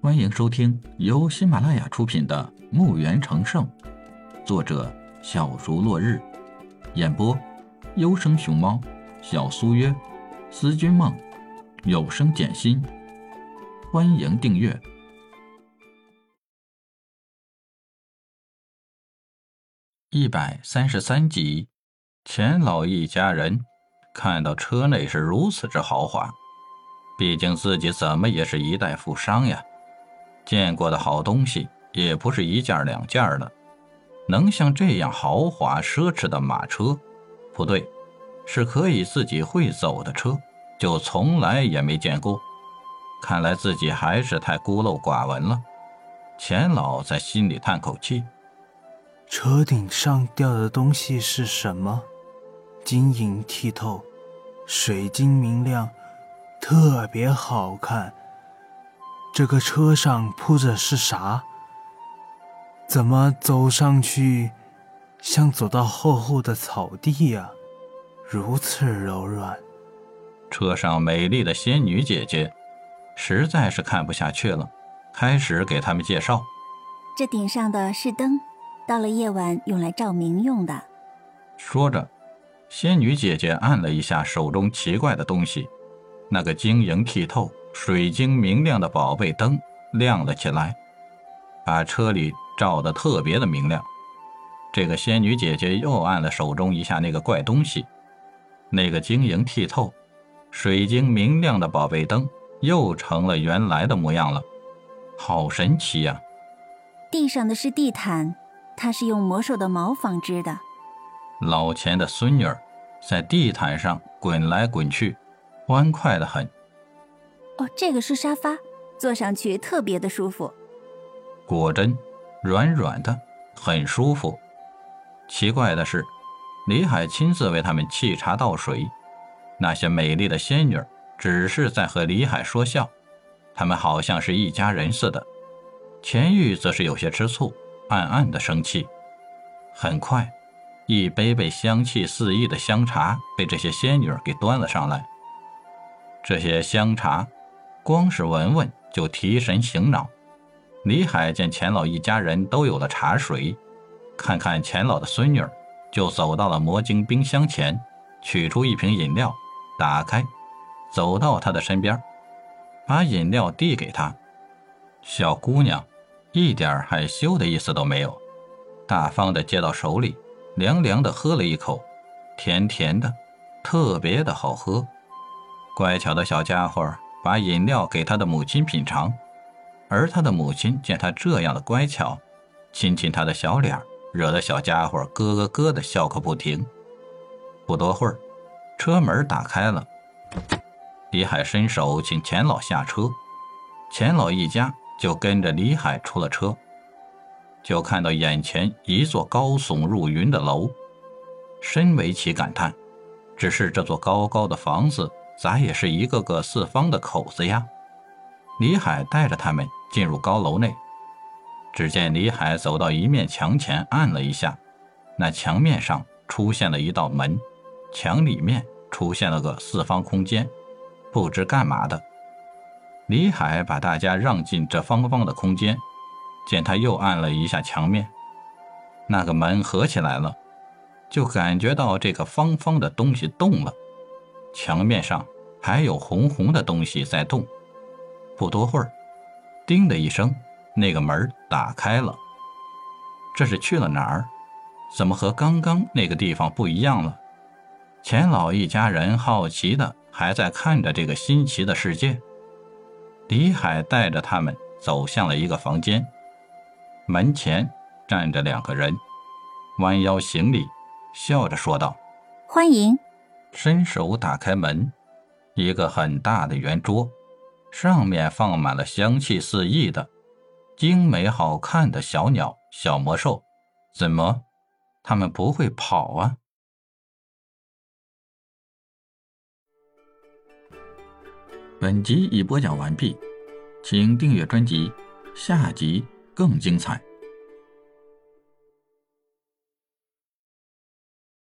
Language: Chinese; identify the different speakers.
Speaker 1: 欢迎收听由喜马拉雅出品的《墓园成圣》，作者小竹落日，演播优生熊猫、小苏约、思君梦、有声简心。欢迎订阅一百三十三集。钱老一家人看到车内是如此之豪华。毕竟自己怎么也是一代富商呀，见过的好东西也不是一件两件的，能像这样豪华奢侈的马车，不对，是可以自己会走的车，就从来也没见过。看来自己还是太孤陋寡闻了。钱老在心里叹口气：
Speaker 2: 车顶上吊的东西是什么？晶莹剔透，水晶明亮。特别好看。这个车上铺着是啥？怎么走上去像走到厚厚的草地呀？如此柔软。
Speaker 1: 车上美丽的仙女姐姐实在是看不下去了，开始给他们介绍：
Speaker 3: 这顶上的是灯，到了夜晚用来照明用的。
Speaker 1: 说着，仙女姐姐按了一下手中奇怪的东西。那个晶莹剔透、水晶明亮的宝贝灯亮了起来，把车里照得特别的明亮。这个仙女姐姐又按了手中一下那个怪东西，那个晶莹剔透、水晶明亮的宝贝灯又成了原来的模样了，好神奇呀！
Speaker 3: 地上的是地毯，它是用魔兽的毛纺织的。
Speaker 1: 老钱的孙女儿在地毯上滚来滚去。欢快的很。
Speaker 3: 哦，这个是沙发，坐上去特别的舒服。
Speaker 1: 果真，软软的，很舒服。奇怪的是，李海亲自为他们沏茶倒水，那些美丽的仙女只是在和李海说笑，他们好像是一家人似的。钱玉则是有些吃醋，暗暗的生气。很快，一杯杯香气四溢的香茶被这些仙女给端了上来。这些香茶，光是闻闻就提神醒脑。李海见钱老一家人都有了茶水，看看钱老的孙女儿，就走到了魔晶冰箱前，取出一瓶饮料，打开，走到他的身边，把饮料递给他。小姑娘一点害羞的意思都没有，大方的接到手里，凉凉的喝了一口，甜甜的，特别的好喝。乖巧的小家伙把饮料给他的母亲品尝，而他的母亲见他这样的乖巧，亲亲他的小脸，惹得小家伙咯咯咯的笑个不停。不多会儿，车门打开了，李海伸手请钱老下车，钱老一家就跟着李海出了车，就看到眼前一座高耸入云的楼，深为其感叹。只是这座高高的房子。咋也是一个个四方的口子呀！李海带着他们进入高楼内，只见李海走到一面墙前，按了一下，那墙面上出现了一道门，墙里面出现了个四方空间，不知干嘛的。李海把大家让进这方方的空间，见他又按了一下墙面，那个门合起来了，就感觉到这个方方的东西动了。墙面上还有红红的东西在动，不多会儿，叮的一声，那个门打开了。这是去了哪儿？怎么和刚刚那个地方不一样了？钱老一家人好奇的还在看着这个新奇的世界。李海带着他们走向了一个房间，门前站着两个人，弯腰行礼，笑着说道：“
Speaker 3: 欢迎。”
Speaker 1: 伸手打开门，一个很大的圆桌，上面放满了香气四溢的、精美好看的小鸟、小魔兽。怎么，他们不会跑啊？本集已播讲完毕，请订阅专辑，下集更精彩。